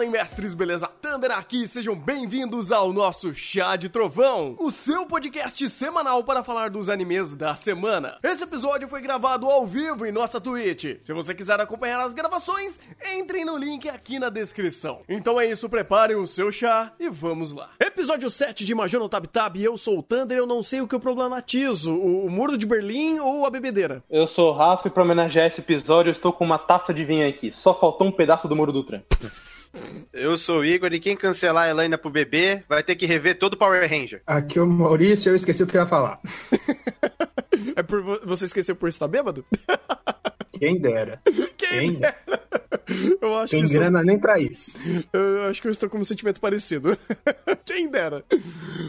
Hein, mestres, beleza? Thunder aqui, sejam bem-vindos ao nosso Chá de Trovão, o seu podcast semanal para falar dos animes da semana. Esse episódio foi gravado ao vivo em nossa Twitch. Se você quiser acompanhar as gravações, entrem no link aqui na descrição. Então é isso, preparem o seu chá e vamos lá. Episódio 7 de Major Tab Tab, eu sou o Thunder, eu não sei o que eu problematizo, o, o muro de Berlim ou a bebedeira. Eu sou o Rafa e pra homenagear esse episódio eu estou com uma taça de vinho aqui. Só faltou um pedaço do muro do trem. Eu sou o Igor e quem cancelar a Elaine pro bebê vai ter que rever todo o Power Ranger. Aqui é o Maurício, eu esqueci o que eu ia falar. É por vo- você esqueceu por estar bêbado? Quem dera. Quem dera. Eu acho Tem que eu estou- grana nem pra isso. Eu acho que eu estou com um sentimento parecido. Quem dera.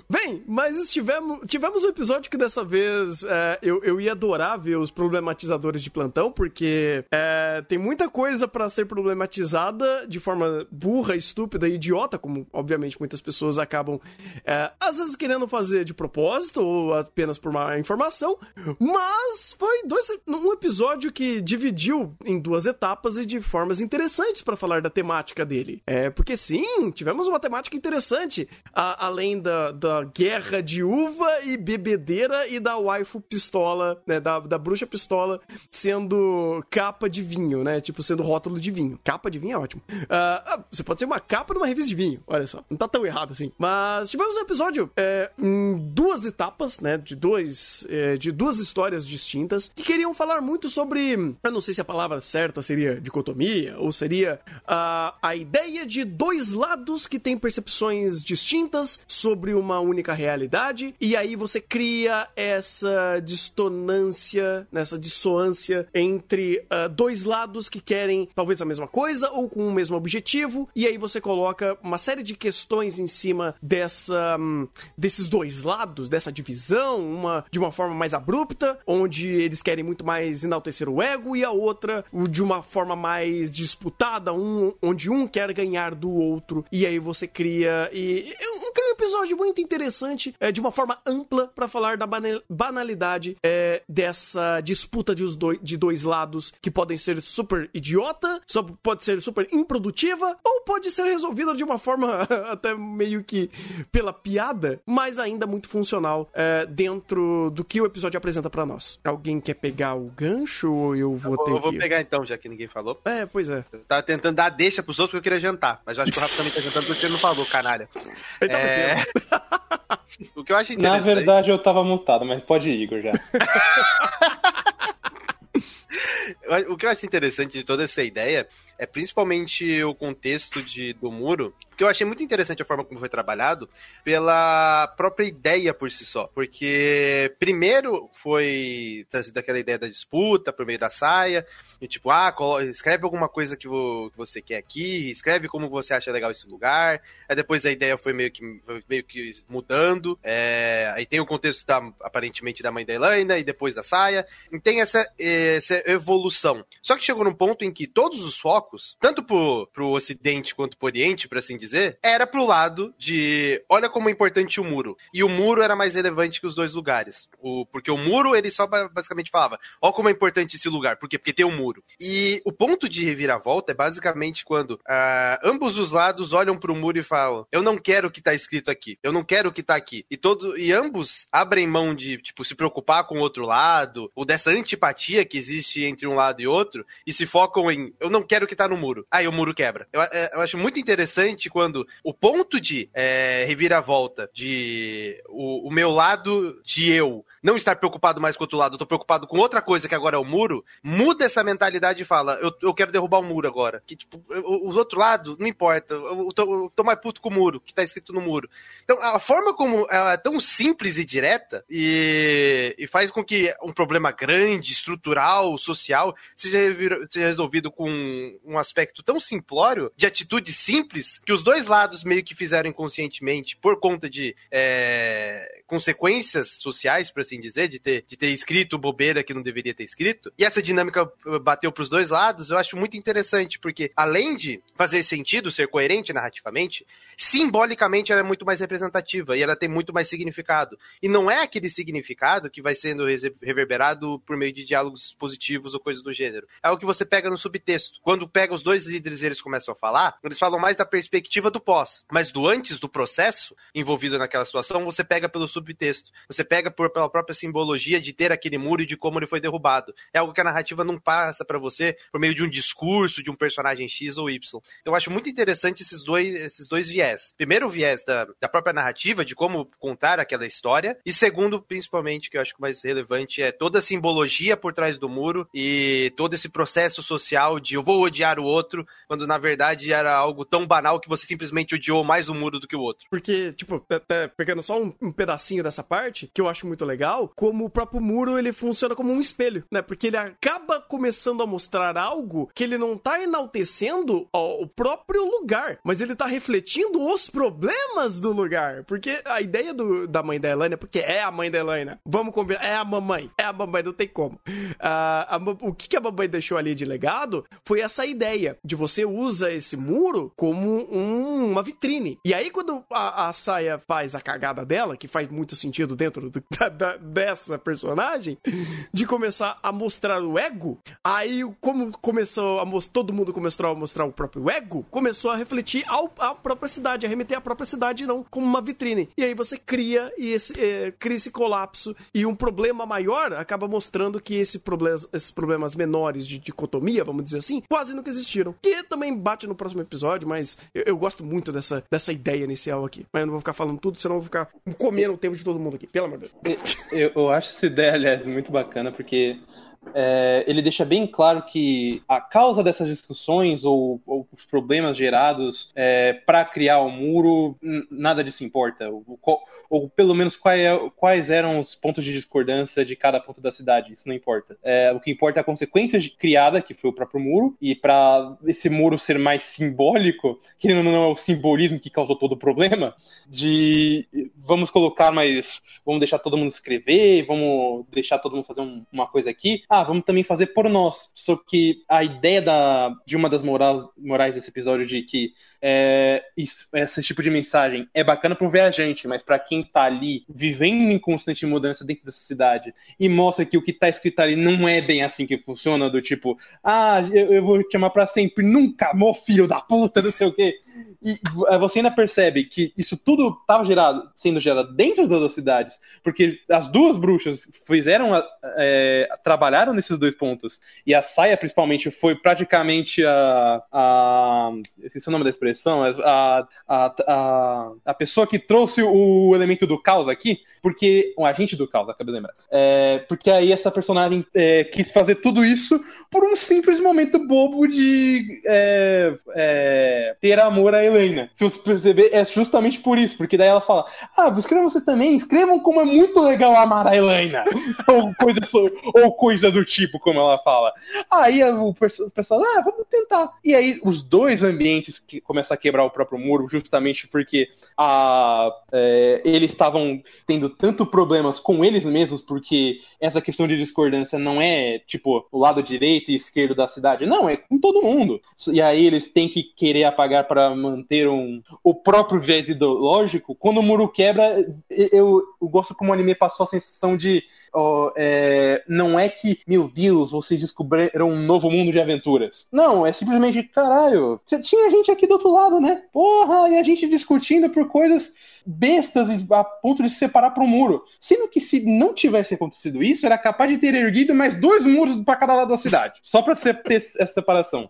Bem, mas estivemos, tivemos um episódio que dessa vez é, eu, eu ia adorar ver os problematizadores de plantão, porque é, tem muita coisa pra ser problematizada de forma burra, estúpida e idiota, como obviamente muitas pessoas acabam é, às vezes querendo fazer de propósito ou apenas por má informação, mas foi dois, um episódio que dividiu em duas etapas e de formas interessantes pra falar da temática dele. É, porque sim, tivemos uma temática interessante, a- além da, da guerra de uva e bebedeira e da waifu pistola, né, da, da bruxa pistola sendo capa de vinho, né, tipo sendo rótulo de vinho. Capa de vinho é ótimo. Ah, você pode ser uma capa de uma revista de vinho, olha só, não tá tão errado assim. Mas tivemos um episódio é, em duas etapas, né, de dois, é, de duas histórias distintas que queriam falar muito sobre, eu não sei se a palavra certa seria dicotomia ou seria a a ideia de dois lados que têm percepções distintas sobre uma única realidade. E aí você cria essa distonância, nessa dissoância entre ah, dois lados que querem talvez a mesma coisa ou com o mesmo objetivo. E aí você coloca uma série de questões em cima dessa hum, desses dois lados, dessa divisão, uma de uma forma mais abrupta, onde eles querem muito mais enaltecer o ego e a outra de uma forma mais disputada, um onde um quer ganhar do outro e aí você cria e um episódio muito interessante é, de uma forma ampla pra falar da bana- banalidade é, dessa disputa de, os doi- de dois lados que podem ser super idiota, só pode ser super improdutiva ou pode ser resolvida de uma forma até meio que pela piada, mas ainda muito funcional é, dentro do que o episódio apresenta pra nós. Alguém quer pegar o gancho ou eu vou ter Eu vou que... pegar então, já que ninguém falou. É, pois é. Eu tava tentando dar deixa pros outros porque eu queria jantar. Mas eu acho que o Rafa também tá jantando porque ele não falou, canalha. Ele tá É... o que eu acho Na interessante... verdade eu tava mutado, mas pode ir, Igor já. O que eu acho interessante de toda essa ideia é principalmente o contexto de, do muro, que eu achei muito interessante a forma como foi trabalhado, pela própria ideia por si só. Porque primeiro foi trazida aquela ideia da disputa por meio da saia, e tipo, ah, escreve alguma coisa que, vo- que você quer aqui, escreve como você acha legal esse lugar. Aí depois a ideia foi meio que, meio que mudando. É, aí tem o contexto da, aparentemente da mãe da Elaine, e depois da saia. E tem essa, essa evolução. Só que chegou num ponto em que todos os focos, tanto pro, pro Ocidente quanto pro Oriente, por assim dizer, era pro lado de olha como é importante o muro. E o muro era mais relevante que os dois lugares. O, porque o muro, ele só ba- basicamente falava, ó como é importante esse lugar. Por quê? Porque tem um muro. E o ponto de reviravolta é basicamente quando ah, ambos os lados olham pro muro e falam, eu não quero o que tá escrito aqui. Eu não quero o que tá aqui. E, todo, e ambos abrem mão de, tipo, se preocupar com o outro lado, ou dessa antipatia que existe entre um lado e outro, e se focam em, eu não quero que tá no muro. Aí o muro quebra. Eu, é, eu acho muito interessante quando o ponto de é, reviravolta, de o, o meu lado de eu não estar preocupado mais com o outro lado, eu tô preocupado com outra coisa que agora é o muro, muda essa mentalidade e fala, eu, eu quero derrubar o muro agora. Que, tipo, os outros lados, não importa, eu, eu tô, eu tô mais puto com o muro, que tá escrito no muro. Então, a forma como ela é tão simples e direta e, e faz com que um problema grande, estrutural, social, seja, seja resolvido com um aspecto tão simplório, de atitude simples, que os dois lados meio que fizeram inconscientemente por conta de é, consequências sociais, por assim dizer, de ter, de ter escrito bobeira que não deveria ter escrito. E essa dinâmica bateu pros dois lados, eu acho muito interessante, porque além de fazer sentido, ser coerente narrativamente, simbolicamente ela é muito mais representativa e ela tem muito mais significado. E não é aquele significado que vai sendo reverberado por meio de diálogos positivos ou coisas do gênero. É o que você pega no subtexto. Quando pega os dois líderes e eles começam a falar, eles falam mais da perspectiva do pós, mas do antes do processo envolvido naquela situação, você pega pelo subtexto. Você pega por, pela própria simbologia de ter aquele muro e de como ele foi derrubado. É algo que a narrativa não passa para você por meio de um discurso de um personagem X ou Y. Então eu acho muito interessante esses dois, esses dois viés. Primeiro, o viés da, da própria narrativa, de como contar aquela história. E segundo, principalmente, que eu acho que mais relevante é toda a simbologia por trás do muro e todo esse processo social de eu vou odiar o outro, quando na verdade era algo tão banal que você simplesmente odiou mais o muro do que o outro. Porque, tipo, até pegando só um, um pedacinho dessa parte, que eu acho muito legal, como o próprio muro ele funciona como um espelho, né? Porque ele acaba começando a mostrar algo que ele não tá enaltecendo ó, o próprio lugar, mas ele tá refletindo os problemas do lugar. Porque a ideia do, da mãe da Elaine, porque é a mãe da Elaine, vamos combinar, é a mamãe, é a mamãe, não tem como. Uh, a, o que, a mamãe deixou ali de legado foi essa ideia de você usa esse muro como um, uma vitrine. E aí, quando a, a, saia faz a cagada dela, que faz muito sentido dentro do, da, da, dessa personagem, de começar a mostrar o ego, aí, como começou a todo mundo começou a mostrar o próprio ego, começou a refletir ao, a própria cidade a remeter à própria cidade não como uma vitrine. E aí você cria esse, é, cria esse colapso e um problema maior acaba mostrando que esse problema, esses problemas menores de dicotomia, vamos dizer assim, quase nunca existiram. Que também bate no próximo episódio, mas eu, eu gosto muito dessa, dessa ideia inicial aqui. Mas eu não vou ficar falando tudo, senão eu vou ficar comendo o tempo de todo mundo aqui, pelo amor de Deus. Eu, eu acho essa ideia, aliás, muito bacana, porque é, ele deixa bem claro que a causa dessas discussões ou, ou os problemas gerados é, para criar o muro, nada disso importa. Ou, ou pelo menos quais, é, quais, eram os pontos de discordância de cada ponto da cidade, isso não importa. É, o que importa é a consequência criada, que foi o próprio muro, e para esse muro ser mais simbólico, que não é o simbolismo que causou todo o problema, de vamos colocar mais. Vamos deixar todo mundo escrever, vamos deixar todo mundo fazer um, uma coisa aqui ah, vamos também fazer por nós. Só que a ideia da, de uma das morais, morais desse episódio de que é, isso, esse tipo de mensagem é bacana para um viajante, mas para quem tá ali vivendo em constante mudança dentro dessa cidade e mostra que o que tá escrito ali não é bem assim que funciona, do tipo, ah, eu, eu vou te amar para sempre, nunca, amor filho da puta, não sei o quê. E você ainda percebe que isso tudo estava gerado, sendo gerado dentro das duas cidades, porque as duas bruxas fizeram é, trabalhar nesses dois pontos. E a saia, principalmente, foi praticamente a. a esqueci o nome da expressão, a, a, a, a pessoa que trouxe o elemento do caos aqui, porque. Um agente do caos, acabei de lembrar. É, porque aí essa personagem é, quis fazer tudo isso por um simples momento bobo de é, é, ter amor a Helena. Se você perceber, é justamente por isso, porque daí ela fala: Ah, escrevam você também, escrevam como é muito legal amar a Helena. ou coisa, ou coisa do tipo, como ela fala. Aí o pessoal, ah, vamos tentar. E aí os dois ambientes que começam a quebrar o próprio muro, justamente porque a, é, eles estavam tendo tanto problemas com eles mesmos, porque essa questão de discordância não é tipo o lado direito e esquerdo da cidade, não, é com todo mundo. E aí eles têm que querer apagar para manter um, o próprio viés ideológico. Quando o muro quebra, eu, eu gosto como o anime passou a sensação de oh, é, não é que meu Deus, vocês descobriram um novo mundo de aventuras. Não, é simplesmente, caralho, tinha gente aqui do outro lado, né? Porra, e a gente discutindo por coisas bestas a ponto de se separar para um muro. Sendo que se não tivesse acontecido isso, era capaz de ter erguido mais dois muros para cada lado da cidade. Só para ter essa separação.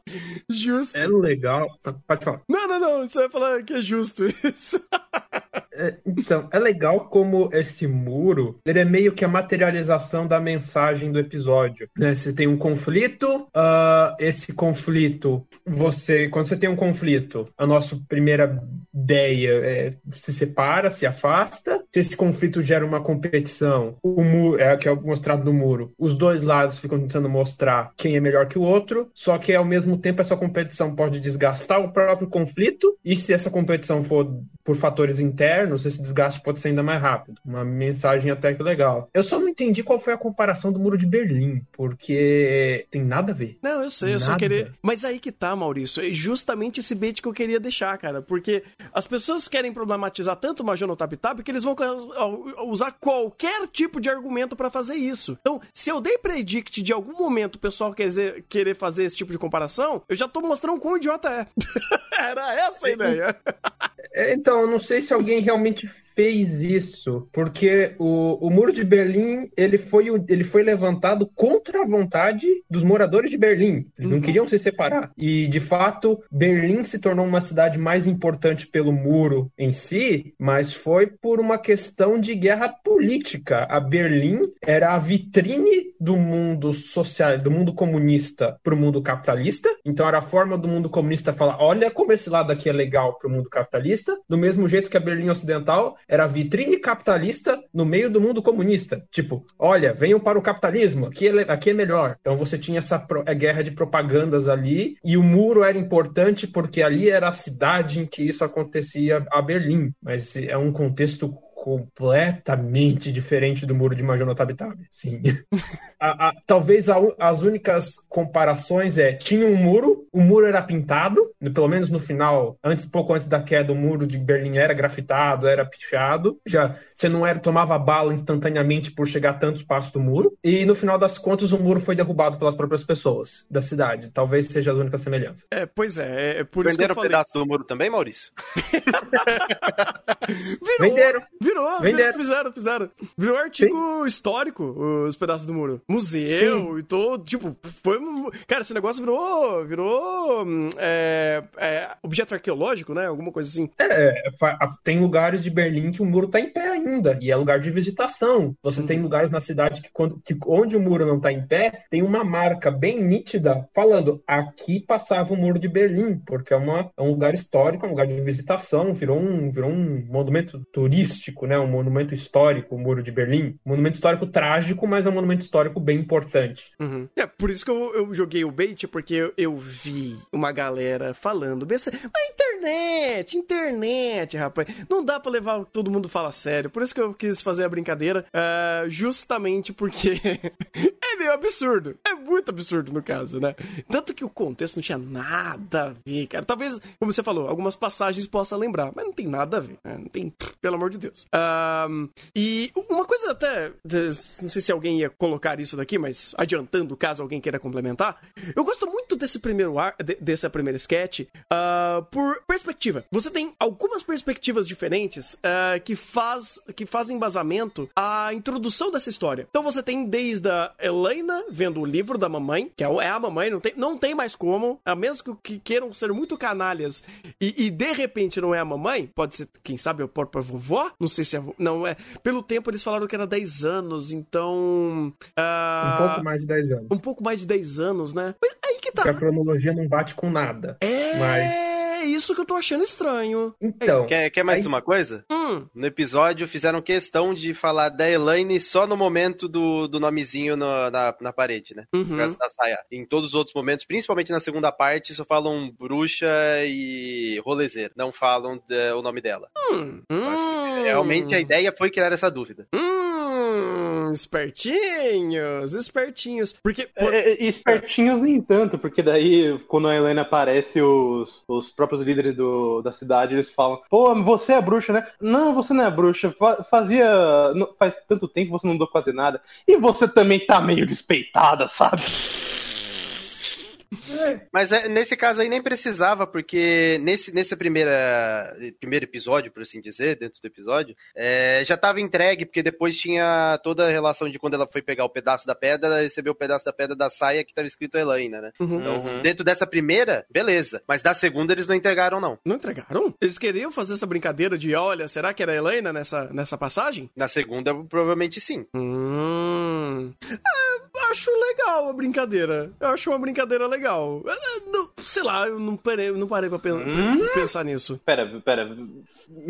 Justo. É legal. Pode falar. Não, não, não. Você vai falar que é justo isso. É, então, é legal como esse muro, ele é meio que a materialização da mensagem do episódio. Né? Você tem um conflito, uh, esse conflito, você, quando você tem um conflito, a nossa primeira ideia é se separa, se afasta. Se esse conflito gera uma competição, o muro, é que é mostrado no muro, os dois lados ficam tentando mostrar quem é melhor que o outro, só que ao mesmo tempo essa competição pode desgastar o próprio conflito, e se essa competição for por fatores internos, menos, esse desgaste pode ser ainda mais rápido. Uma mensagem até que legal. Eu só não entendi qual foi a comparação do Muro de Berlim, porque tem nada a ver. Não, eu sei, eu só queria. Mas aí que tá, Maurício. É justamente esse bait que eu queria deixar, cara. Porque as pessoas querem problematizar tanto o Major no Tap Tap que eles vão usar qualquer tipo de argumento pra fazer isso. Então, se eu dei predict de algum momento o pessoal quer querer fazer esse tipo de comparação, eu já tô mostrando quão idiota é. Era essa a ideia. Então, eu não sei se alguém realmente fez isso, porque o, o Muro de Berlim ele foi, o- ele foi levantado contra a vontade dos moradores de Berlim. Eles não queriam se separar. E, de fato, Berlim se tornou uma cidade mais importante pelo muro em si, mas foi por uma questão de guerra política. A Berlim era a vitrine do mundo social, do mundo comunista para o mundo capitalista. Então, era a forma do mundo comunista falar: olha como esse lado aqui é legal para o mundo capitalista, do mesmo jeito que a Berlim Ocidental era vitrine capitalista no meio do mundo comunista. Tipo, olha, venham para o capitalismo, aqui é, aqui é melhor. Então você tinha essa pro- eh, guerra de propagandas ali, e o muro era importante porque ali era a cidade em que isso acontecia, a Berlim. Mas é um contexto completamente diferente do muro de Major Tabitab. Sim. A- a- talvez a as únicas comparações é tinha um muro, o muro era pintado, pelo menos no final, antes pouco antes da queda, o muro de Berlim era grafitado, era pichado. Já você não era tomava bala instantaneamente por chegar a tantos passos do muro. E no final das contas, o muro foi derrubado pelas próprias pessoas da cidade. Talvez seja as únicas semelhanças. É, pois é, é por isso que Venderam eu um falei. pedaço do muro também, Maurício? Virou, Venderam. Virou, Venderam. virou, fizeram, fizeram. Virou artigo histórico, os pedaços do muro. Museu e todo, tipo, foi... um- Cara, esse negócio virou, virou hum, é, é, objeto arqueológico, né? Alguma coisa assim. É, a- tem lugares de Berlim que o muro está em pé ainda, e é lugar de visitação. Você tem lugares na cidade que, quando, que onde o muro não está em pé, tem uma marca bem nítida falando aqui passava o muro de Berlim, porque é, uma, é um lugar histórico, é um lugar de visitação, virou um, virou um monumento turístico, né? um monumento histórico, o muro de Berlim. Um monumento histórico trágico, mas é um monumento histórico bem importante. Uhum. É, por isso que eu, eu joguei o bait, porque eu, eu vi uma galera falando. "Besta- Mas internet, internet, rapaz. Não dá pra levar todo mundo fala sério. Por isso que eu quis fazer a brincadeira, ah, justamente porque é meio absurdo. É muito absurdo no caso, né? Tanto que o contexto não tinha nada a ver, cara. Talvez, como você falou, algumas passagens possa lembrar, mas não tem nada a ver. né? Não tem, pelo amor de Deus. Ahn, e uma coisa até, não sei se alguém ia colocar isso daqui, mas adiantando, caso alguém queira complementar, eu gosto muito desse primeiro ar, de- dessa primeira sketch, ah, por perspectiva. Você tem algumas perspectivas diferentes ah, que faz que fazem embasamento à introdução dessa história. Então você tem desde a Helena vendo o livro da mamãe, que é é a mamãe, não tem, não tem mais como, a menos que, que queiram ser muito canalhas e, e de repente não é a mamãe, pode ser, quem sabe, a própria vovó, não sei se é, não é. Pelo tempo eles falaram que era 10 anos, então. ah, Um pouco mais de 10 anos. um pouco mais de 10 anos, né? Mas aí que tá. Porque a cronologia não bate com nada. É Mas- isso que eu tô achando estranho. Então, Quer, quer mais Aí- uma coisa? Hum, No episódio fizeram questão de falar da Elaine só no momento do, do nomezinho no- na, na parede, né? uhum. Por causa da saia. Em todos os outros momentos, principalmente na segunda parte, só falam bruxa e rolezeira. Não falam é, o nome dela. Hum, Eu acho que hum, Realmente a ideia foi criar essa dúvida. Hum, espertinhos, espertinhos. Porque. por- É, é, espertinhos nem tanto, porque daí, quando a Helena aparece, os, os próprios líderes do, da cidade, eles falam, pô, você é bruxa, né? Não, você não é bruxa, fa- fazia... não- faz tanto tempo que você não deu quase nada. E você também tá meio despeitada, sabe? Mas é, nesse caso aí nem precisava, porque nesse, nesse primeira, primeiro episódio, por assim dizer, dentro do episódio, é, já estava entregue, porque depois tinha toda a relação de quando ela foi pegar o pedaço da pedra, ela recebeu o pedaço da pedra da saia que estava escrito Elaine, né? Uhum. Então, Uhum. dentro dessa primeira, beleza. Mas da segunda eles não entregaram, não. Não entregaram? Eles queriam fazer essa brincadeira de, olha, será que era a Helena nessa, nessa passagem? Na segunda, provavelmente sim. Hum. É, acho legal a brincadeira. Eu acho uma brincadeira legal. É, não- sei lá, eu não parei, não parei pra, pen- Hum? pra pensar nisso. Pera, pera, me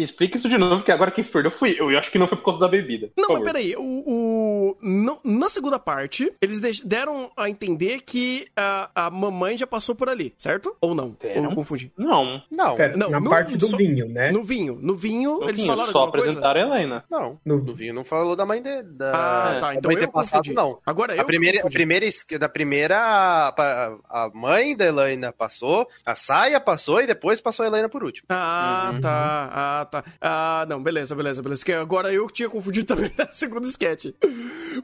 explica isso de novo, que agora quem se perdeu fui eu. Eu acho que não foi por conta da bebida. Não, mas peraí, o, o- no- na segunda parte, eles deram a entender que a, a mamãe já passou por ali, certo? Ou não? Deram? Ou eu confundi? Não. Não, Pera, Não, na no- parte do só- vinho, né? No vinho. No vinho, eles Enfim, falaram só alguma coisa? apresentaram a Helena. não. No- No vinho não falou da mãe de, da. Ah, tá. Então mãe eu ter passado, não. Agora eu A primeira, a primeira, da primeira, a, a mãe da Helena passou, a saia passou e depois passou a Helena por último. Ah, Uhum. tá. Ah, tá. Ah, não, beleza, beleza, beleza. Que agora eu que tinha confundido também na segunda sketch.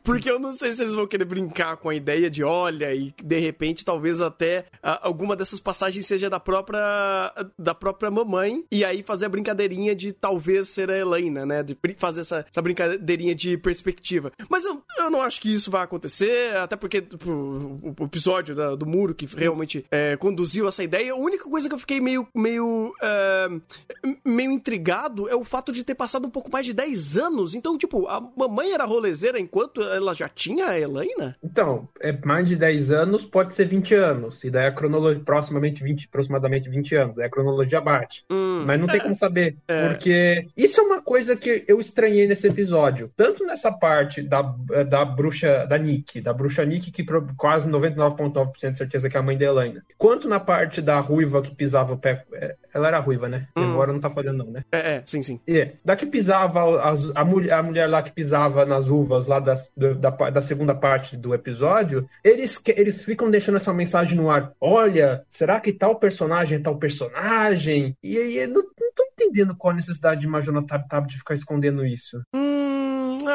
Porque eu não sei se eles vão querer brincar com a ideia de, olha, e de repente talvez até ah, alguma dessas passagens seja da própria da própria mamãe, e aí fazer a brincadeirinha de talvez ser a Helena, né? De fazer essa, essa brincadeirinha de perspectiva. Mas eu, eu não acho que isso vai acontecer, até porque tipo, o, o episódio da- do muro que realmente é, conduziu essa ideia, a única coisa que eu fiquei meio, meio, é, meio intrigado é o fato de ter passado um pouco mais de 10 anos. Então, tipo, a mamãe era rolezeira enquanto ela já tinha a Helena? Então, é mais de 10 anos, pode ser 20 anos. E daí a cronologia, proximamente 20, aproximadamente 20 anos. Daí a cronologia bate. Hum, Mas não tem como saber. É. Porque isso é uma coisa que eu estranhei nesse episódio. Tanto nessa parte da, da bruxa, da Nick, da bruxa Nick, que quase 99,9% de certeza que é a mãe da Helena. Quanto na parte da ruiva que pisava o pé. é, Ela era ruiva, né? Hum. agora não tá falhando, não, né? é, é, sim, sim. É, da que pisava as- a, mulher, a mulher lá que pisava nas uvas lá das- da, da segunda parte do episódio, eles, que- eles ficam deixando essa mensagem no ar. Olha, será que tal personagem é tal personagem? E aí eu não, não tô entendendo qual a necessidade de Tab Tab de ficar escondendo isso. Hum,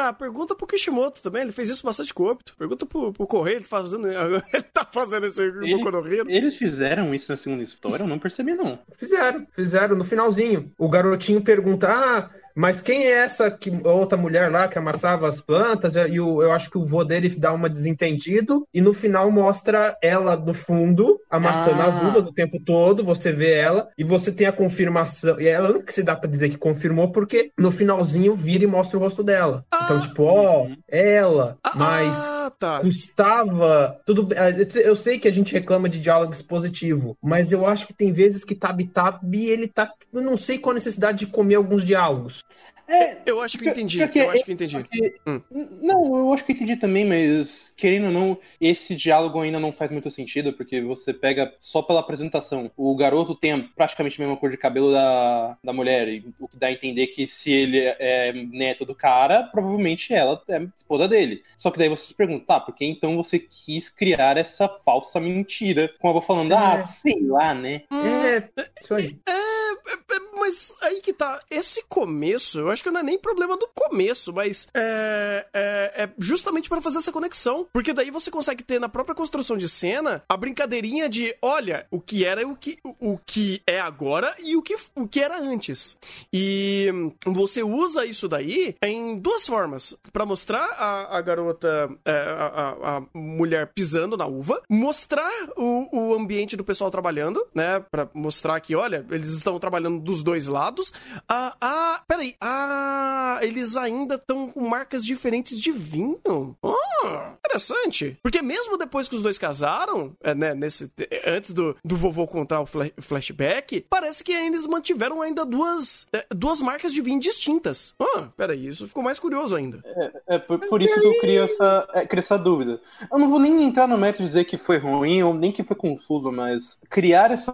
ah, pergunta pro Kishimoto também, ele fez isso bastante com o Obito. Pergunta pro, pro Correio, ele, fazendo, ele tá fazendo isso aí com Ele- o Konohiro. Eles fizeram isso na segunda história? Eu não percebi, não. Fizeram, fizeram no finalzinho. O garotinho pergunta: Ah, mas quem é essa que, outra mulher lá que amassava as plantas? E o- eu acho que o vô dele dá uma desentendido. E no final mostra ela no fundo, amassando Ah. as uvas o tempo todo. Você vê ela e você tem a confirmação. E ela não que se dá pra dizer que confirmou, porque no finalzinho vira e mostra o rosto dela. Então, tipo, ó, ela, mas Ah, tá. custava tudo bem, eu sei que a gente reclama de diálogo expositivo mas eu acho que tem vezes que Tab Tab ele tá eu não sei qual a necessidade de comer alguns diálogos É, Eu acho que eu entendi, Porque- eu acho que eu entendi. porque- Hum. Não, eu acho que eu entendi também, mas querendo ou não, esse diálogo ainda não faz muito sentido, porque você pega só pela apresentação. O garoto tem praticamente a mesma cor de cabelo da, da mulher, e o que dá a entender que se ele é neto do cara, provavelmente ela é esposa dele. Só que daí você se pergunta, tá, por que então você quis criar essa falsa mentira? Com a avó falando, É. ah, sei lá, né? é isso aí É, é, é, mas aí que tá. Esse começo, eu acho que não é nem problema do começo, mas é, é, é justamente para fazer essa conexão. Porque daí você consegue ter na própria construção de cena a brincadeirinha de: olha, o que era o que, o que é agora e o que, o que era antes. E você usa isso daí em duas formas: para mostrar a, a garota, é, a, a- a mulher pisando na uva, mostrar o, o ambiente do pessoal trabalhando, né? Pra mostrar que, olha, eles estão trabalhando dos dois lados. Ah, ah peraí. Ah, eles ainda estão com marcas diferentes de vinho. Ah, interessante. Porque mesmo depois que os dois casaram, é, né, nesse, antes do, do vovô contar o fla- flashback, parece que eles mantiveram ainda duas, é, duas marcas de vinho distintas. Ah, peraí, isso ficou mais curioso ainda. É por, por isso que eu crio essa, é, crio essa dúvida. Eu não vou nem entrar no método de dizer que foi ruim ou nem que foi confuso, mas criar essa,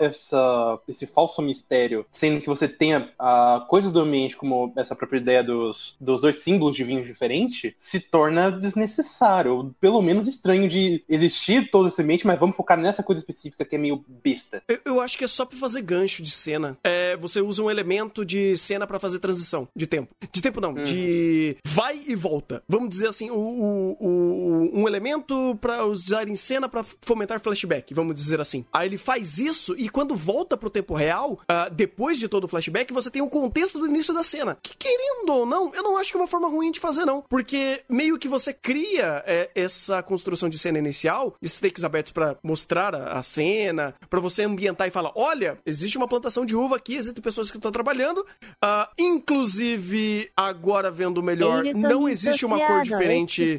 essa, esse falso mistério, sendo que você tenha a coisa do ambiente como essa própria ideia dos, dos dois símbolos de vinhos diferentes, se torna desnecessário, ou pelo menos estranho de existir todo esse ambiente, mas vamos focar nessa coisa específica que é meio besta. Eu, eu acho que é só pra fazer gancho de cena. É, você usa um elemento de cena pra fazer transição de tempo. De tempo não, de vai e volta. Vamos dizer assim, o, o- o- um elemento pra usar em cena pra fomentar flashback, vamos dizer assim. Aí ele faz isso e quando volta pro tempo real, ah, depois de todo o flashback, você tem o contexto do início da cena. Que querendo ou não, eu não acho que é uma forma ruim de fazer não, porque meio que você cria é, essa construção de cena inicial, esses takes abertos pra mostrar a, a cena, pra você ambientar e falar, olha, existe uma plantação de uva aqui, existem pessoas que estão trabalhando, ah, inclusive agora vendo melhor, não existe uma cor diferente.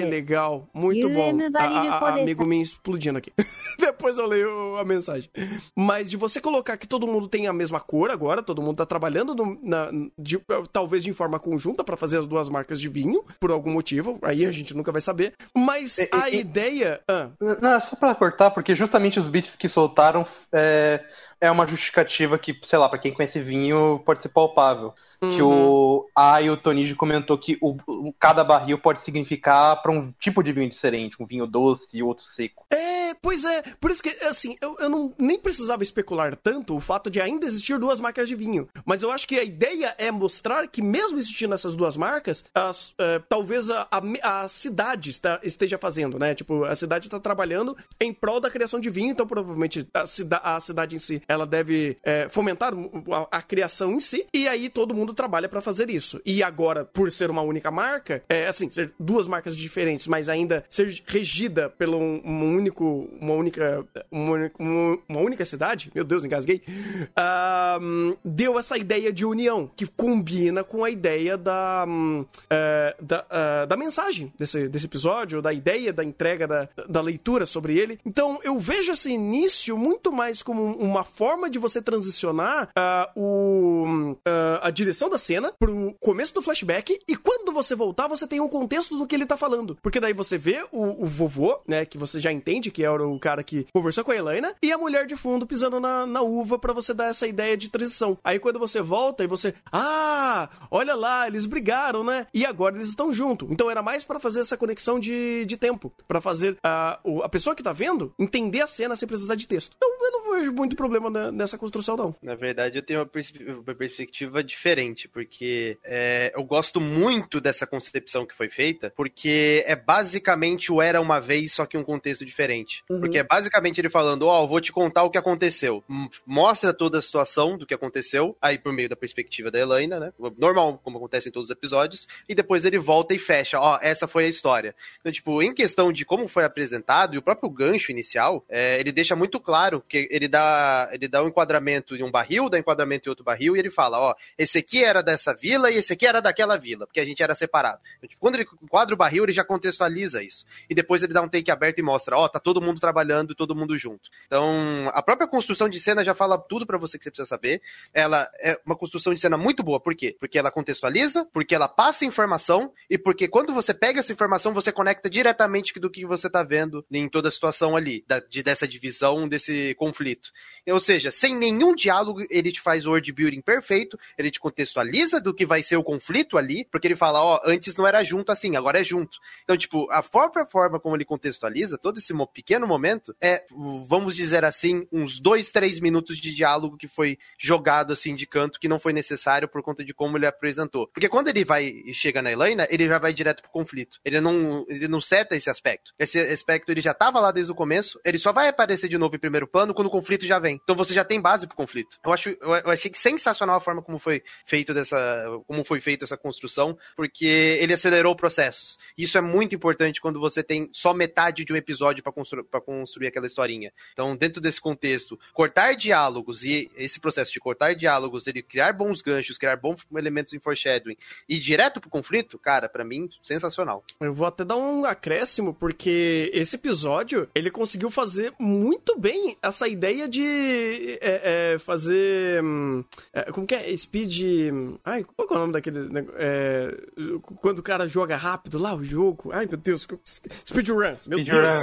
Ei, legal, muito bom. A, a- a- amigo me explodindo aqui. Depois eu leio a mensagem. Mas de você colocar que todo mundo tem a mesma mesma cor agora, todo mundo tá trabalhando no- na, de- talvez de forma conjunta pra fazer as duas marcas de vinho, por algum motivo, aí a gente nunca vai saber. Mas a ideia. ah, Não, é só pra cortar, porque justamente os bits que soltaram é, é uma justificativa que, sei lá, pra quem conhece vinho, pode ser palpável. Que uhum. o A e o Toniji comentou que o, cada barril pode significar pra um tipo de vinho diferente, um vinho doce e outro seco. É, pois é. Por isso que, assim, eu, eu não nem precisava especular tanto o fato de ainda existir duas marcas de vinho. Mas eu acho que a ideia é mostrar que, mesmo existindo essas duas marcas, as, é, talvez a, a, a cidade está- esteja fazendo, né? Tipo, a cidade está trabalhando em prol da criação de vinho, então provavelmente a, cida, a cidade em si ela deve é, fomentar a, a criação em si, e aí todo mundo trabalha para fazer isso. E agora, por ser uma única marca, é assim, ser duas marcas diferentes, mas ainda ser regida pelo um, um único, uma única, uma, uma- única cidade, meu Deus, engasguei, ahm, deu essa ideia de união, que combina com a ideia da, hum, é, da, ah, da mensagem desse, desse episódio, da ideia da entrega da, da leitura sobre ele. Então, eu vejo esse início muito mais como uma forma de você transicionar ah, o, ah, a direção da cena pro começo do flashback e quando você voltar, você tem um contexto do que ele tá falando. Porque daí você vê o, o vovô, né, que você já entende que era o cara que conversou com a Helena, e a mulher de fundo pisando na, na uva pra você dar essa ideia de transição. Aí quando você volta e você, ah, olha lá, eles brigaram, né? E agora eles estão juntos. Então era mais pra fazer essa conexão de, de tempo, Pra fazer a, o- a pessoa que tá vendo entender a cena sem precisar de texto. Então eu não vejo muito problema nessa construção, não. Na verdade, eu tenho uma, pers- uma perspectiva diferente, porque é, eu gosto muito dessa concepção que foi feita, porque é basicamente o Era Uma Vez, só que um contexto diferente. Porque é basicamente ele falando, ó, eu vou te contar o que aconteceu. Mostra toda a situação do que aconteceu, aí por meio da perspectiva da Helena, né? Normal, como acontece em todos os episódios, e depois ele volta e fecha, ó, essa foi a história. Então, tipo, em questão de como foi apresentado, e o próprio gancho inicial, é, ele deixa muito claro que ele dá, ele dá um enquadramento em um barril, dá enquadramento em outro barril, e ele fala, ó, esse aqui era dessa vila e esse aqui era daquela vila, porque a gente era separado. Então, tipo, quando ele enquadra o barril, ele já contextualiza isso. E depois ele dá um take aberto e mostra, ó, tá todo mundo trabalhando, todo mundo junto. Então, a própria construção de cena já fala tudo pra você que você precisa saber. Ela é uma construção de cena muito boa, por quê? Porque ela contextualiza, porque ela passa informação e porque quando você pega essa informação, você conecta diretamente do que você tá vendo em toda a situação ali, da, de, dessa divisão, desse conflito. Ou seja, sem nenhum diálogo, ele te faz o word building perfeito, ele te contextualiza do que vai ser o conflito ali, porque ele fala, ó, antes não era junto assim, agora é junto. Então, tipo, a própria forma como ele contextualiza todo esse pequeno momento é, vamos dizer assim, uns dois, três minutos de diálogo que foi jogado assim de canto, que não foi necessário por conta de como ele apresentou. Porque quando ele vai e chega na Helena, ele já vai direto pro conflito. Ele não, ele não seta esse aspecto. Esse aspecto ele já tava lá desde o começo, ele só vai aparecer de novo em primeiro plano quando o conflito já vem. Então você já tem base pro conflito. Eu acho, eu, achei sensacional a forma como foi feito dessa, como foi feita essa construção, porque ele acelerou processos. Isso é muito importante quando você tem só metade de um episódio para constru construir aquela historinha. Então, dentro desse contexto, cortar diálogos e esse processo de cortar diálogos, ele criar bons ganchos, criar bons elementos em foreshadowing e ir direto pro conflito, cara, pra mim, sensacional. Eu vou até dar um acréscimo, porque esse episódio, ele conseguiu fazer muito bem essa ideia de é, é, fazer... hum, é, como que é? Speed... Ai, qual é o nome daquele... é, quando o cara joga rápido lá, o jogo... Ai, meu Deus. Speedrun. Meu Deus.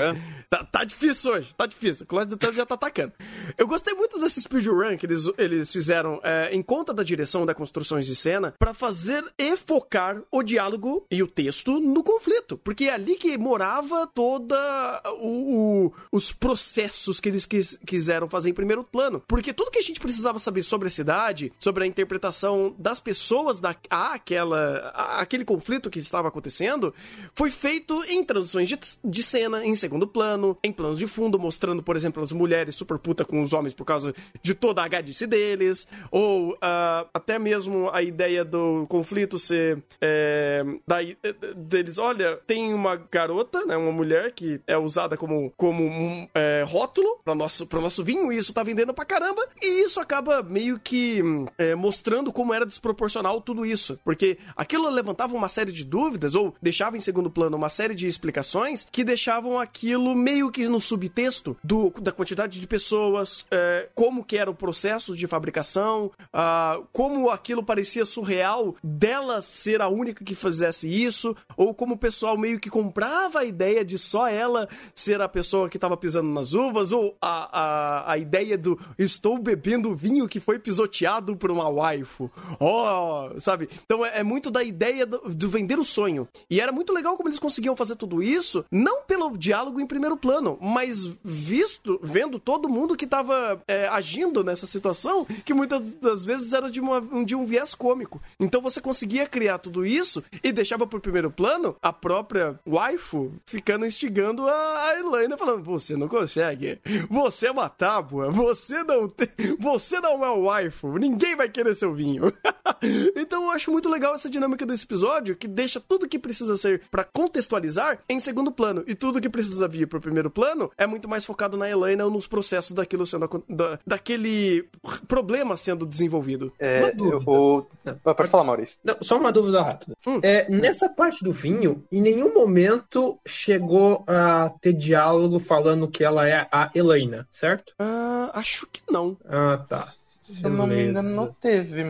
Tá, tá difícil hoje, tá difícil. O Clash do Tanto já tá atacando. Eu gostei muito desse speedrun que eles, eles fizeram é, em conta da direção da construções de cena pra fazer e focar o diálogo e o texto no conflito. Porque é ali que morava toda o, o- os processos que eles quis- quiseram fazer em primeiro plano. Porque tudo que a gente precisava saber sobre a cidade, sobre a interpretação das pessoas da, aquela, aquele conflito que estava acontecendo, foi feito em transições de, de cena, em segundo plano, em planos de fundo, mostrando, por exemplo, as mulheres super puta com os homens por causa de toda a gadice deles, ou ah, até mesmo a ideia do conflito ser é, daí, eh, deles, olha, tem uma garota, né, uma mulher que é usada como, como um é, rótulo para nosso, pro nosso vinho, isso tá vendendo pra caramba, e isso acaba meio que hum, é, mostrando como era desproporcional tudo isso. Porque aquilo levantava uma série de dúvidas, ou deixava em segundo plano uma série de explicações que deixavam aquilo meio que no subtexto do, da quantidade de pessoas, é, como que era o processo de fabricação, como aquilo parecia surreal dela ser a única que fizesse isso, ou como o pessoal meio que comprava a ideia de só ela ser a pessoa que estava pisando nas uvas, ou a, a, a ideia estou bebendo vinho que foi pisoteado por uma waifu. Oh, sabe? Então é, é muito da ideia do, do vender o sonho. E era muito legal como eles conseguiam fazer tudo isso, não pelo diálogo em primeiro plano, mas visto, vendo todo mundo que estava é, agindo nessa situação, que muitas das vezes era de, uma, de um viés cômico. Então você conseguia criar tudo isso e deixava pro primeiro plano a própria waifu ficando instigando a, a Elaine, falando: Você não consegue, você é uma tábua, você não tem, você não é o waifu, ninguém vai querer seu vinho. então eu acho muito legal essa dinâmica desse episódio, que deixa tudo que precisa ser para contextualizar em segundo plano, e tudo que precisa vir pro primeiro plano é muito mais focado na Elaine ou nos processos daquilo sendo da, daquele problema sendo desenvolvido. É, Uma dúvida. o... Pode falar, Maurício. Não, só uma dúvida rápida. Hum. É, nessa parte do vinho, em nenhum momento chegou a ter diálogo falando que ela é a Helena, certo? Ah, acho que não. Ah, tá. Se eu não me engano, não teve.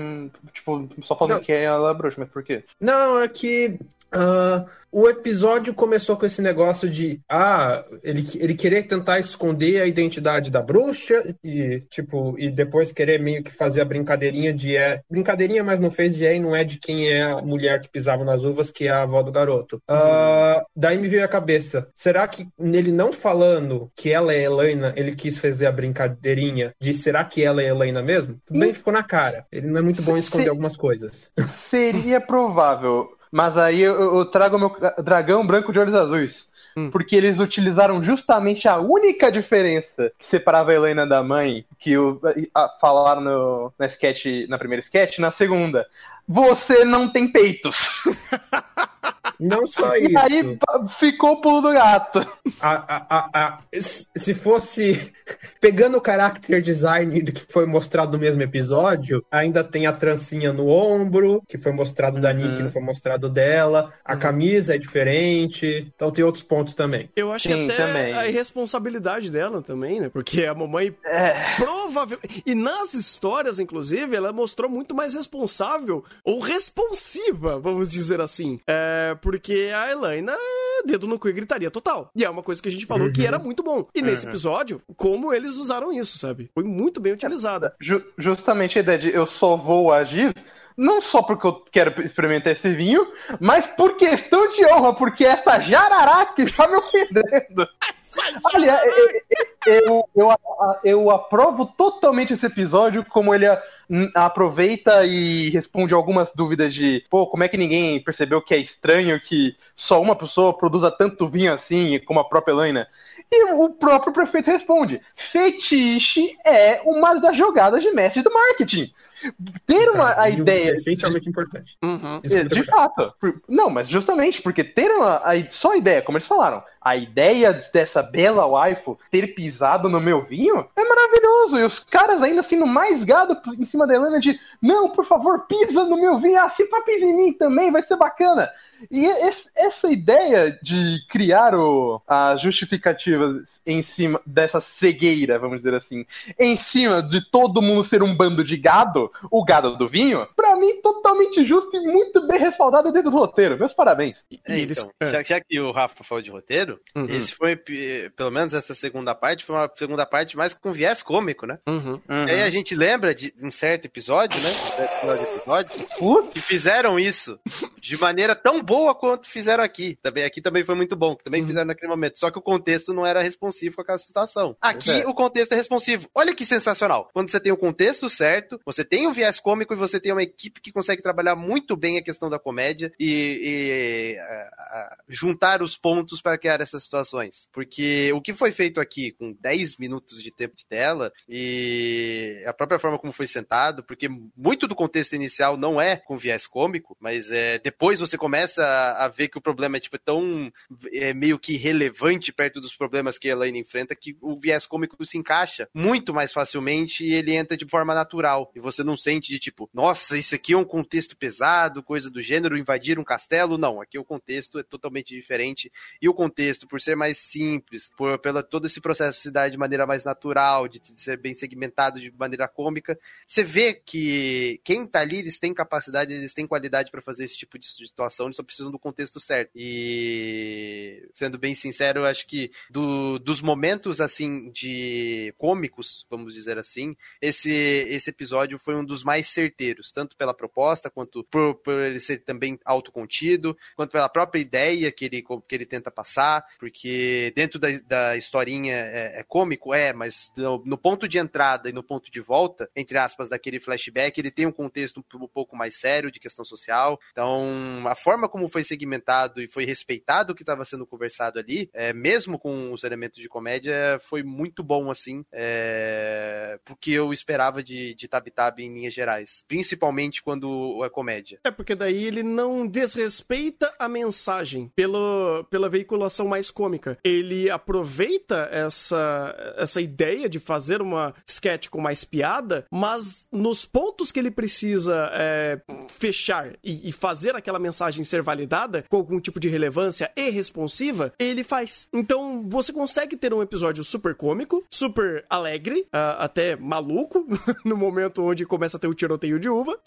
Tipo, só falando Não. que é ela bruxa, mas por quê? Não, é que ah, o episódio começou com esse negócio de ah, ele, ele querer tentar esconder a identidade da bruxa e tipo, e depois querer meio que fazer a brincadeirinha de é brincadeirinha, mas não fez de é e não é de quem é a mulher que pisava nas uvas, que é a avó do garoto. Ah, daí me veio a cabeça, será que nele não falando que ela é Helena, ele quis fazer a brincadeirinha de será que ela é Helena mesmo? Tudo bem que ficou na cara. Ele não é muito bom em esconder Se- algumas coisas. Seria provável. Mas aí eu, eu trago o meu dragão branco de olhos azuis. Hum. Porque eles utilizaram justamente a única diferença que separava a Helena da mãe, que o, a- falaram no, na, sketch, na primeira sketch, na segunda. Você não tem peitos. Não só E isso. aí pa- ficou o pulo do gato. A, a, a, a- se fosse pegando o character design do que foi mostrado no mesmo episódio, ainda tem a trancinha no ombro, que foi mostrado da Uhum. Nick, que não foi mostrado dela. A camisa é diferente. Então tem outros pontos também. Eu acho Sim, que até também. a irresponsabilidade dela também, né? Porque a mamãe É. provável. E nas histórias, inclusive, ela mostrou muito mais responsável ou responsiva, vamos dizer assim. É, porque a Elaina, dedo no cu e gritaria total. E é uma coisa que a gente falou que era muito bom. E nesse episódio, como eles usaram isso, sabe? Foi muito bem utilizada. Ju- justamente a ideia de eu só vou agir, não só porque eu quero experimentar esse vinho, mas por questão de honra, porque essa jarará que está me ofendendo. Olha, eu, eu, eu, aprovo totalmente esse episódio, como ele aproveita e responde algumas dúvidas de, pô, como é que ninguém percebeu que é estranho que só uma pessoa produza tanto vinho assim, como a própria Helena? E o próprio prefeito responde: fetiche é uma das jogadas de mestre do marketing. Ter uma a E o ideia. É essencialmente importante. Uhum. É É, de fato. Por- Não, mas justamente porque ter uma, a- só a ideia, como eles falaram, a ideia dessa bela waifu ter pisado no meu vinho é maravilhoso. E os caras ainda sendo mais gado em cima da Helena de não, por favor, pisa no meu vinho, assim pra pisa em mim também, vai ser bacana. E esse- essa ideia de criar o, as justificativas em cima dessa cegueira, vamos dizer assim, em cima de todo mundo ser um bando de gado, o gado do vinho, pra mim totalmente justo e muito bem respaldado dentro do roteiro. Meus parabéns. É, então, é. já, já que o Rafa falou de roteiro, Uhum. esse foi, pelo menos essa segunda parte, foi uma segunda parte mais com viés cômico, né? Uhum. E aí a gente lembra de um certo episódio, né? Um certo episódio, Putz, que fizeram isso de maneira tão boa quanto fizeram aqui. Também, aqui também foi muito bom, que também fizeram naquele momento. Só que o contexto não era responsivo com aquela situação. Aqui é. o contexto é responsivo. Olha que sensacional. Quando você tem o contexto certo, você tem um viés cômico e você tem uma equipe que consegue trabalhar muito bem a questão da comédia e, e, a- a- juntar os pontos para criar essas situações. Porque o que foi feito aqui com 10 minutos de tempo de tela e a própria forma como foi sentado, porque muito do contexto inicial não é com viés cômico, mas é depois você começa começa a, ver que o problema é, tipo, tão é, meio que relevante perto dos problemas que a Elaine enfrenta que o viés cômico se encaixa muito mais facilmente e ele entra de forma natural. E você não sente de tipo, nossa, isso aqui é um contexto pesado, coisa do gênero, invadir um castelo. Não, aqui o contexto é totalmente diferente. E o contexto, por ser mais simples, por pela todo esse processo se dar de maneira mais natural, de, de ser bem segmentado de maneira cômica, você vê que quem tá ali, eles têm capacidade, eles têm qualidade para fazer esse tipo de situação, eles precisam do contexto certo. E sendo bem sincero, acho que do, dos momentos assim de cômicos, vamos dizer assim, esse esse episódio foi um dos mais certeiros, tanto pela proposta quanto por, por ele ser também autocontido, quanto pela própria ideia que ele que ele tenta passar, porque dentro da, da historinha é, é cômico, é, mas no, no, ponto de entrada e no ponto de volta, entre aspas, daquele flashback, ele tem um contexto um, um pouco mais sério de questão social. Então, a forma como foi segmentado e foi respeitado o que estava sendo conversado ali, é, mesmo com os elementos de comédia, foi muito bom, assim, é, porque eu esperava de, de Tab Tab em linhas gerais. Principalmente quando é comédia. É, porque daí ele não desrespeita a mensagem pelo, pela veiculação mais cômica. Ele aproveita essa, essa ideia de fazer uma sketch com mais piada, mas nos pontos que ele precisa é, fechar e, e, fazer aquela mensagem ser validada com algum tipo de relevância e responsiva, ele faz. Então você consegue ter um episódio super cômico, super alegre, uh, até maluco, no momento onde começa a ter o tiroteio de uva,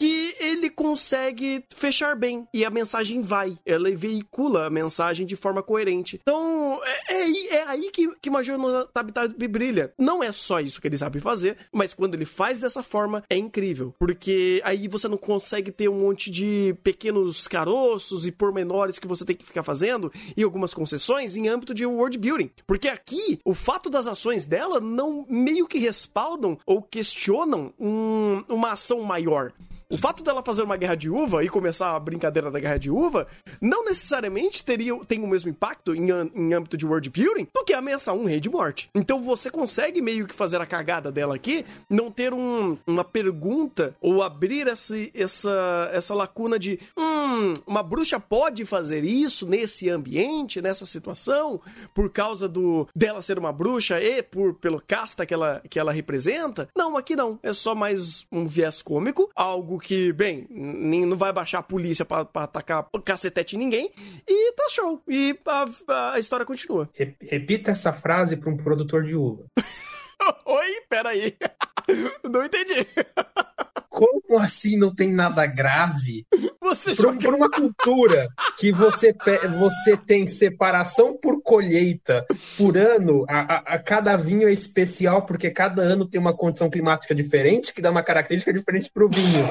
e ele consegue fechar bem. E a mensagem vai. Ela veicula a mensagem de forma coerente. Então, é, é, é aí que, que Major Tabitab brilha. Não é só isso que ele sabe fazer, mas quando ele faz dessa forma, é incrível. Porque aí você não consegue ter um monte de pequenos caroços e pormenores que você tem que ficar fazendo e algumas concessões em âmbito de world building. Porque aqui, o fato das ações dela não meio que respaldam ou questionam um, uma ação maior. O fato dela fazer uma guerra de uva e começar a brincadeira da guerra de uva não necessariamente teria, tem o mesmo impacto em, em âmbito de world building do que ameaçar um rei de morte. Então você consegue meio que fazer a cagada dela aqui, não ter um, uma pergunta ou abrir esse, essa, essa lacuna de hum, uma bruxa pode fazer isso nesse ambiente, nessa situação, por causa do dela ser uma bruxa e por pelo casta que ela, que ela representa. Não, aqui não. É só mais um viés cômico, algo que, bem, não vai baixar a polícia pra, pra atacar cacetete em ninguém, e tá show. E a, a história continua. Repita essa frase pra um produtor de uva. Oi, peraí. Não entendi. Como assim não tem nada grave? Você uma cultura que você, você tem separação por colheita por ano, a, a, a, cada vinho é especial porque cada ano tem uma condição climática diferente que dá uma característica diferente pro vinho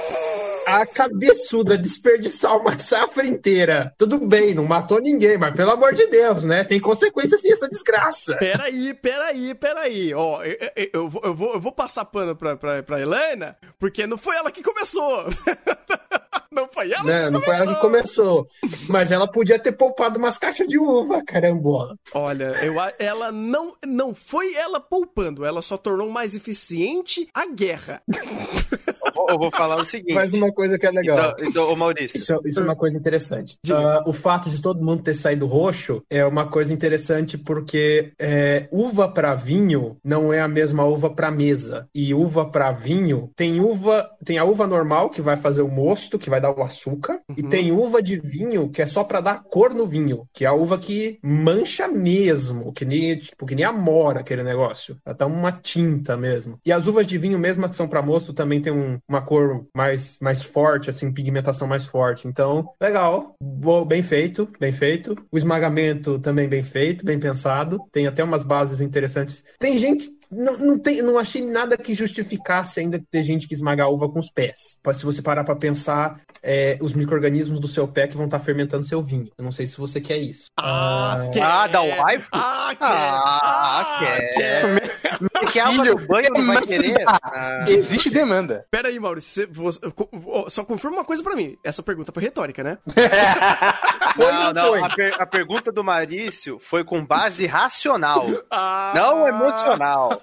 a cabeçuda desperdiçar uma safra inteira. Tudo bem, não matou ninguém, mas pelo amor de Deus, né? Tem consequências sim essa desgraça. Peraí, peraí, peraí. Ó, eu, eu, eu, vou, eu vou passar pano pra, pra, pra Helena, porque não foi ela que começou. Não foi ela? Não, não foi ela que começou. Mas ela podia ter poupado umas caixas de uva, carambola. Olha, eu, ela não, não foi ela poupando, ela só tornou mais eficiente a guerra. Eu vou falar o seguinte. Mais uma coisa que é legal. Então, então Maurício. Isso, isso, é uma coisa interessante. Uh, o fato de todo mundo ter saído roxo é uma coisa interessante porque é, uva para vinho não é a mesma uva para mesa. E uva para vinho tem uva, tem a uva normal que vai fazer o mosto, que vai dar o açúcar, uhum. e tem uva de vinho que é só para dar cor no vinho, que é a uva que mancha mesmo, que nem, tipo, que nem amora aquele negócio. Ela tá uma tinta mesmo. E as uvas de vinho mesmo que são para mosto também tem um, uma cor mais, mais forte, assim, pigmentação mais forte. Então, legal, bem feito, bem feito. O esmagamento também bem feito, bem pensado. Tem até umas bases interessantes. Tem gente não, não, tem, não achei nada que justificasse ainda ter gente que esmaga a uva com os pés. Se você parar para pensar, é, os micro-organismos do seu pé que vão estar tá fermentando seu vinho. Eu não sei se você quer isso. Ah, ah, quer. ah dá o raiva? Ah, quer. Ah, ah quer. quer. Que água no banho não vai querer? Ah. Existe demanda. Pera aí, Maurício. Você, só confirma uma coisa para mim. Essa pergunta foi retórica, né? foi não, não. Foi? A, per, a, pergunta do Maurício foi com base racional. Ah. Não emocional.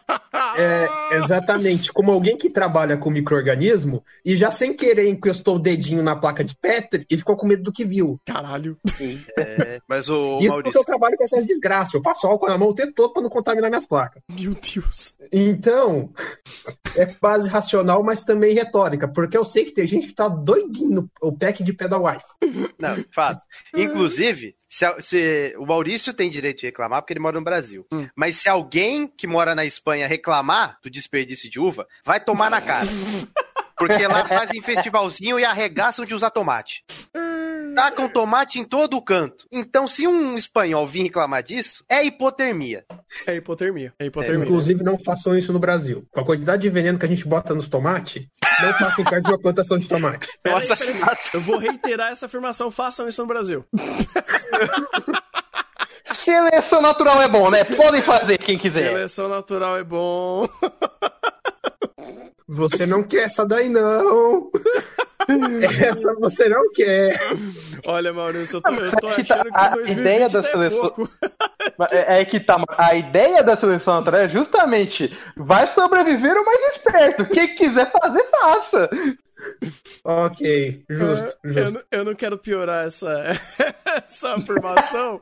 É, exatamente. Como alguém que trabalha com microorganismo e já sem querer encostou o dedinho na placa de Petri e ficou com medo do que viu. Caralho. É, mas o, Isso porque Maurício. eu trabalho com essas desgraças. Eu passo álcool na mão o tempo todo pra não contaminar minhas placas. Meu Deus. Então, é base racional, mas também retórica. Porque eu sei que tem gente que tá doidinho no o pack de pé da wife. Não, fato. Inclusive, se, se- o Maurício tem direito de reclamar porque ele mora no Brasil. Hum. Mas se alguém que mora na Espanha reclamar do desperdício de uva, vai tomar na cara. Porque lá fazem festivalzinho e arregaçam de usar tomate. Tacam tomate em todo o canto. Então, se um espanhol vir reclamar disso, é hipotermia. É hipotermia. É hipotermia. Inclusive, não façam isso no Brasil. Com a quantidade de veneno que a gente bota nos tomates, não passem perto de uma plantação de tomate. É um assassinato. Eu vou reiterar essa afirmação. Façam isso no Brasil. Seleção natural é bom, né? Podem fazer quem quiser. Seleção natural é bom. Você não quer essa daí, não. Essa você não quer. Olha, Maurício, eu tô, mas eu tô é que tá- achando que a 2020 ideia da é seleção-. É, é que tá. A ideia da seleção natural é justamente vai sobreviver o mais esperto. Quem quiser fazer, faça. Ok, justo, Eu, justo. não- eu não quero piorar essa, essa afirmação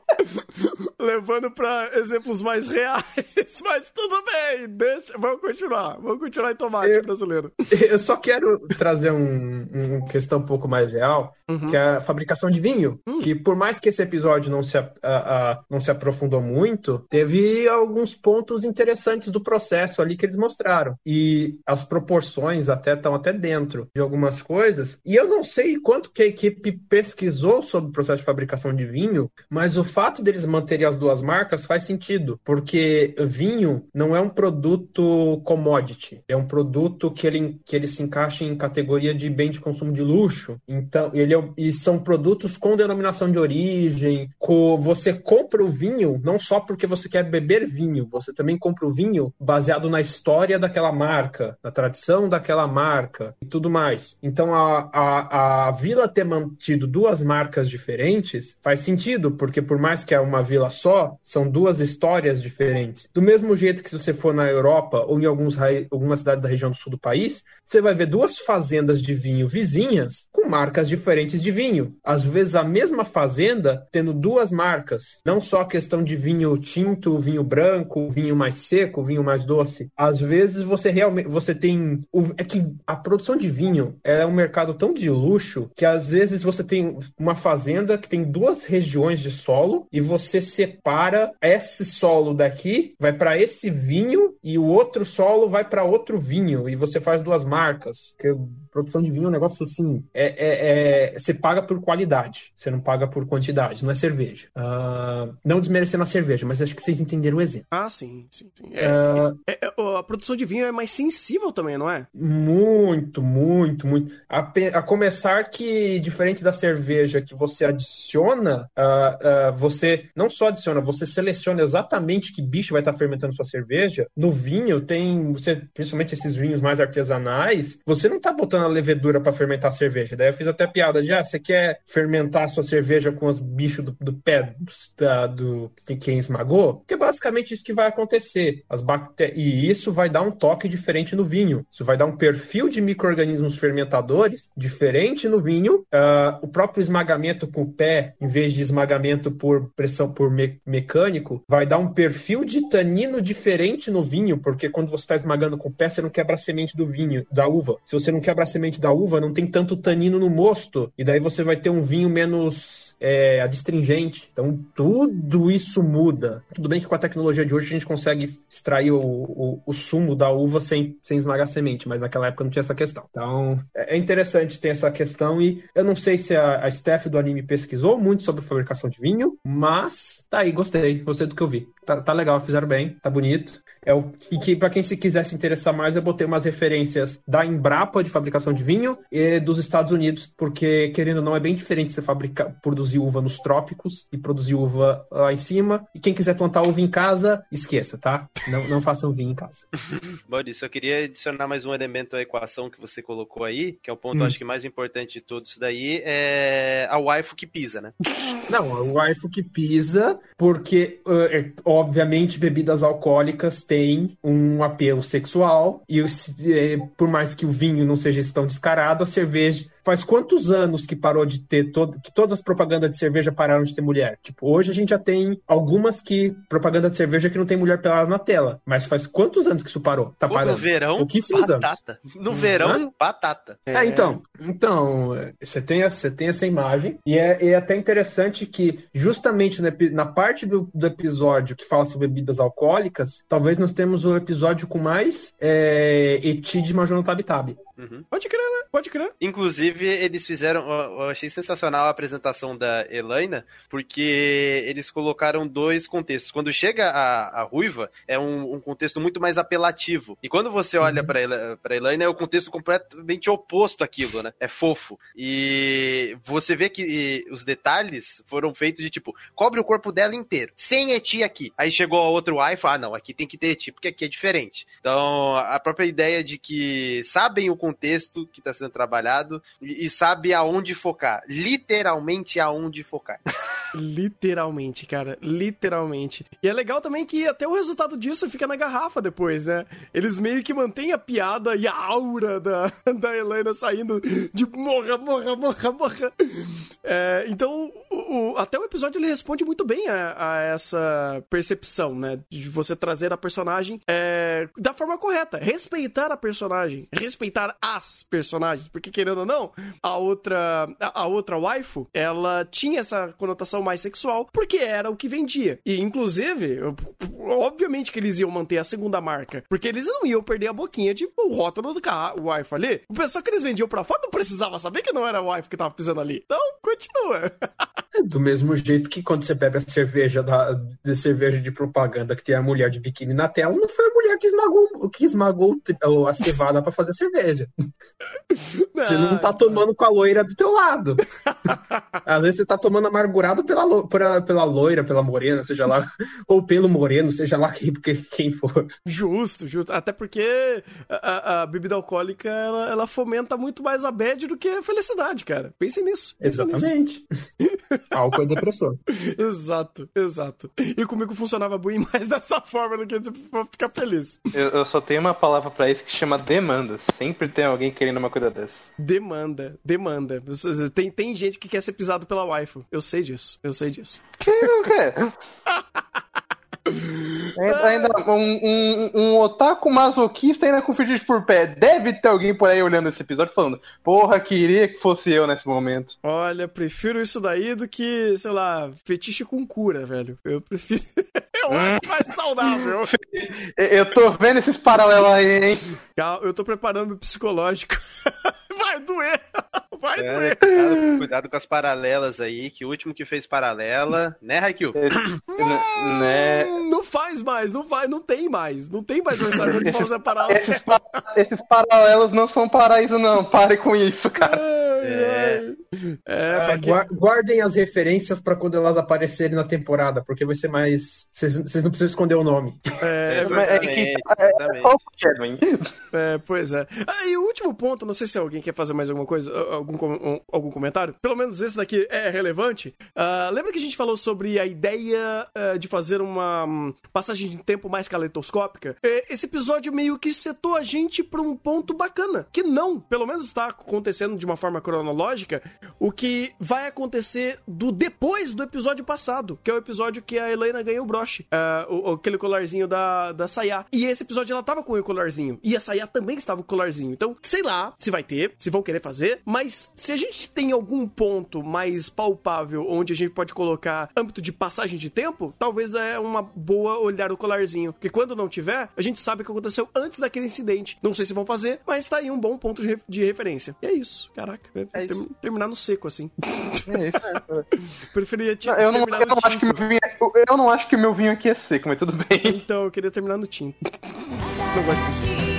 levando pra exemplos mais reais, mas tudo bem, deixa, vamos continuar, vamos continuar em tomate Eu- brasileiro. Eu só quero trazer um, um questão um pouco mais real, Uhum. que é a fabricação de vinho. Hum. Que por mais que esse episódio não se, a- a- não se aprofundou muito, teve alguns pontos interessantes do processo ali que eles mostraram. E as proporções até estão até dentro de algumas coisas. E eu não sei quanto que a equipe pesquisou sobre o processo de fabricação de vinho, mas o fato deles manterem as duas marcas faz sentido, porque vinho não é um produto commodity, é um produto que ele, que ele se encaixa em categoria de bem de consumo de luxo. Então, ele é, e são produtos com denominação de origem. co- você compra o vinho não só porque você quer beber vinho, você também compra o vinho baseado na história daquela marca, na tradição daquela marca e tudo mais. Então, a, a, a vila ter mantido duas marcas diferentes faz sentido, porque por mais que é uma vila só, são duas histórias diferentes. Do mesmo jeito que se você for na Europa ou em alguns, algumas cidades da região do sul do país, você vai ver duas fazendas de vinho vizinhas com marcas diferentes de vinho. Às vezes a mesma fazenda tendo duas marcas, não só a questão de vinho tinto, vinho branco, vinho mais seco, vinho mais doce. Às vezes você realmente você tem é que a produção de vinho é um mercado tão de luxo que às vezes você tem uma fazenda que tem duas regiões de solo e você separa esse solo daqui vai para esse vinho e o outro solo vai para outro vinho e você faz duas marcas. Porque produção de vinho é um negócio assim, é, é- é- você paga por qualidade, você não paga por quantidade, não é cerveja. Ah, não desmerecendo a cerveja, mas acho que vocês entenderam o exemplo. Ah, sim, sim, sim. É, é- a produção de vinho é mais sensível também, não é? Muito, muito, muito. A, pe- a começar que, diferente da cerveja que você adiciona, ah, ah, você não só adiciona, você seleciona exatamente que bicho vai estar fermentando sua cerveja. No vinho tem, você, principalmente esses vinhos mais artesanais, você não está botando a levedura para fermentar a cerveja. Daí eu fiz até piada de, ah, você quer fermentar a sua cerveja com os bichos do, do pé da- do, de quem esmagou? Porque é basicamente isso que vai acontecer. As bactérias, e isso vai dar um toque diferente no vinho. Isso vai dar um perfil de micro-organismos fermentadores diferente no vinho. Ah, o próprio esmagamento com o pé, em vez de esmagamento por pressão por me- mecânico, vai dar um perfil de tanino diferente no vinho, porque quando você está esmagando com o pé, você não quebra a semente do vinho, da uva. Se você não quebra a semente da uva, não tem tanto tanino no mosto. E daí você vai ter um vinho menos é, adstringente. Então tudo isso muda. Tudo bem que com a tecnologia de hoje a gente consegue extrair o, o, o sumo da uva sem, sem esmagar a semente, mas naquela época não tinha essa questão. Então é é interessante ter essa questão e eu não sei se a, a staff do anime pesquisou muito sobre fabricação de vinho, mas tá aí, gostei, gostei do que eu vi. Tá, tá legal, fizeram bem, tá bonito. É o, e que para quem se quiser se interessar mais, eu botei umas referências da Embrapa de fabricação de vinho e dos Estados Unidos, porque querendo ou não é bem diferente você fabricar, produzir uva nos trópicos e produzir uva lá em cima. E quem quiser plantar uva em casa, esqueça, tá? Não, não façam vinho em casa. Maurício, eu queria adicionar mais um elemento à equação que você colocou aí, que é o ponto Hum. acho que mais importante de tudo isso daí, é a waifu que pisa, né? Não, o waifu que pisa, porque, é, obviamente, bebidas alcoólicas têm um apelo sexual, e é, por mais que o vinho não seja tão descarado, a cerveja. Faz quantos anos que parou de ter todo, que todas as propagandas de cerveja pararam de ter mulher? Tipo, hoje a gente já tem algumas que propaganda de cerveja que não tem mulher pelada na tela, mas faz quantos anos que isso parou? Tá Pô, parando? no verão, Pouquíssimos anos. batata. No verão, batata. É, então, então é, você tem, essa- você tem essa imagem, e é, é até interessante que, justamente na parte do, do episódio que fala sobre bebidas alcoólicas, talvez nós temos o episódio com mais é, eti de Major Tabi Tabi. Uhum. Pode crer, né? Pode crer. Inclusive, eles fizeram. Eu achei sensacional a apresentação da Elaina, porque eles colocaram dois contextos. Quando chega a, a ruiva, é um, um contexto muito mais apelativo. E quando você olha pra, Ela- pra Elaina, é o contexto completamente oposto àquilo, né? É fofo. E você vê que os detalhes foram feitos de tipo, cobre o corpo dela inteiro, sem eti aqui. Aí chegou a outro wife, ah, não, aqui tem que ter eti, porque aqui é diferente. Então, a própria ideia de que sabem o contexto que está sendo trabalhado e, e sabe aonde focar. Literalmente aonde focar. Literalmente, cara. Literalmente. E é legal também que até o resultado disso fica na garrafa depois, né? Eles meio que mantêm a piada e a aura da, da Helena saindo de morra, morra, morra, morra. É, então, o- o- até o episódio ele responde muito bem a, a essa percepção, né? De você trazer a personagem é, da forma correta. Respeitar a personagem. Respeitar as personagens. Porque, querendo ou não, a outra, a, a outra waifu, ela tinha essa conotação mais sexual, porque era o que vendia. E, inclusive, obviamente que eles iam manter a segunda marca, porque eles não iam perder a boquinha de o rótulo do carro, o waifu ali. O pessoal que eles vendiam pra fora não precisava saber que não era o waifu que tava pisando ali. Então, continua. É do mesmo jeito que quando você bebe a cerveja da de cerveja de propaganda que tem a mulher de biquíni na tela, não foi a mulher que esmagou, que esmagou a cevada pra fazer cerveja. Você não tá tomando com a loira do teu lado. Às vezes você tá tomando amargurado pela, lo- pela, pela loira, pela morena, seja lá, ou pelo moreno, seja lá quem, quem for. Justo, justo. Até porque a, a- a bebida alcoólica, ela, ela fomenta muito mais a bad do que a felicidade, cara. Pense nisso. pense nisso. Exatamente. Álcool é depressor. Exato, exato. E comigo funcionava bem mais dessa forma do que tipo, pra ficar feliz. Eu, eu só tenho uma palavra pra isso que chama demanda. Sempre tem alguém querendo uma coisa dessa. Demanda, demanda. Tem, tem gente que quer ser pisado pela waifu. Eu sei disso, eu sei disso. Quem não quer? Ainda, um, um, um otaku masoquista ainda com fetiche por pé. Deve ter alguém por aí olhando esse episódio falando: Porra, queria que fosse eu nesse momento. Olha, prefiro isso daí do que, sei lá, fetiche com cura, velho. Eu prefiro. Eu acho mais saudável. Eu- tô vendo esses paralelos aí, hein? Calma, eu tô preparando meu psicológico. Vai doer! Vai É, doer! cuidado, cuidado com as paralelas aí, que o último que fez paralela, né, Haikyuu? N- né? Hum, Não faz mais, não vai, não tem mais. Não tem mais orçamento pra Esses- fazer parada. Esses, pa- esses paralelos não são paraíso, não. Pare com isso, cara. É, é quê? Gua- Guardem as referências pra quando elas aparecerem na temporada, porque vai ser mais. Vocês não precisam esconder o nome. É, é Exatamente, É exatamente. qual que é, Edwin? É, pois é. Ah, e o último ponto, não sei se alguém quer fazer mais alguma coisa, ah, algum, com- um- algum comentário. Pelo menos esse daqui é relevante. Ah, lembra que a gente falou sobre a ideia ah, de fazer uma hum, passagem de tempo mais caleidoscópica? É, esse episódio meio que setou a gente pra um ponto bacana. Que não, pelo menos está acontecendo de uma forma cronológica, o que vai acontecer do depois do episódio passado, que é o episódio que a Helena ganhou o broche. Ah, o- aquele colarzinho da, da Sayá. E esse episódio ela tava com o colarzinho. E a Sayá também estava com o colarzinho. Então, sei lá se vai ter, se vão querer fazer. Mas se a gente tem algum ponto mais palpável onde a gente pode colocar âmbito de passagem de tempo, talvez é uma boa olhar o colarzinho. Porque quando não tiver, a gente sabe o que aconteceu antes daquele incidente. Não sei se vão fazer, mas tá aí um bom ponto de, de referência. E é isso. Caraca. É isso. Term- terminar no seco, assim. É isso. Preferia te, Não, eu, não, terminar eu, no não acho que meu vinho, eu- eu não acho que meu vinho aqui é seco, mas tudo bem. Então, eu queria terminar no tinto. Não gosto disso.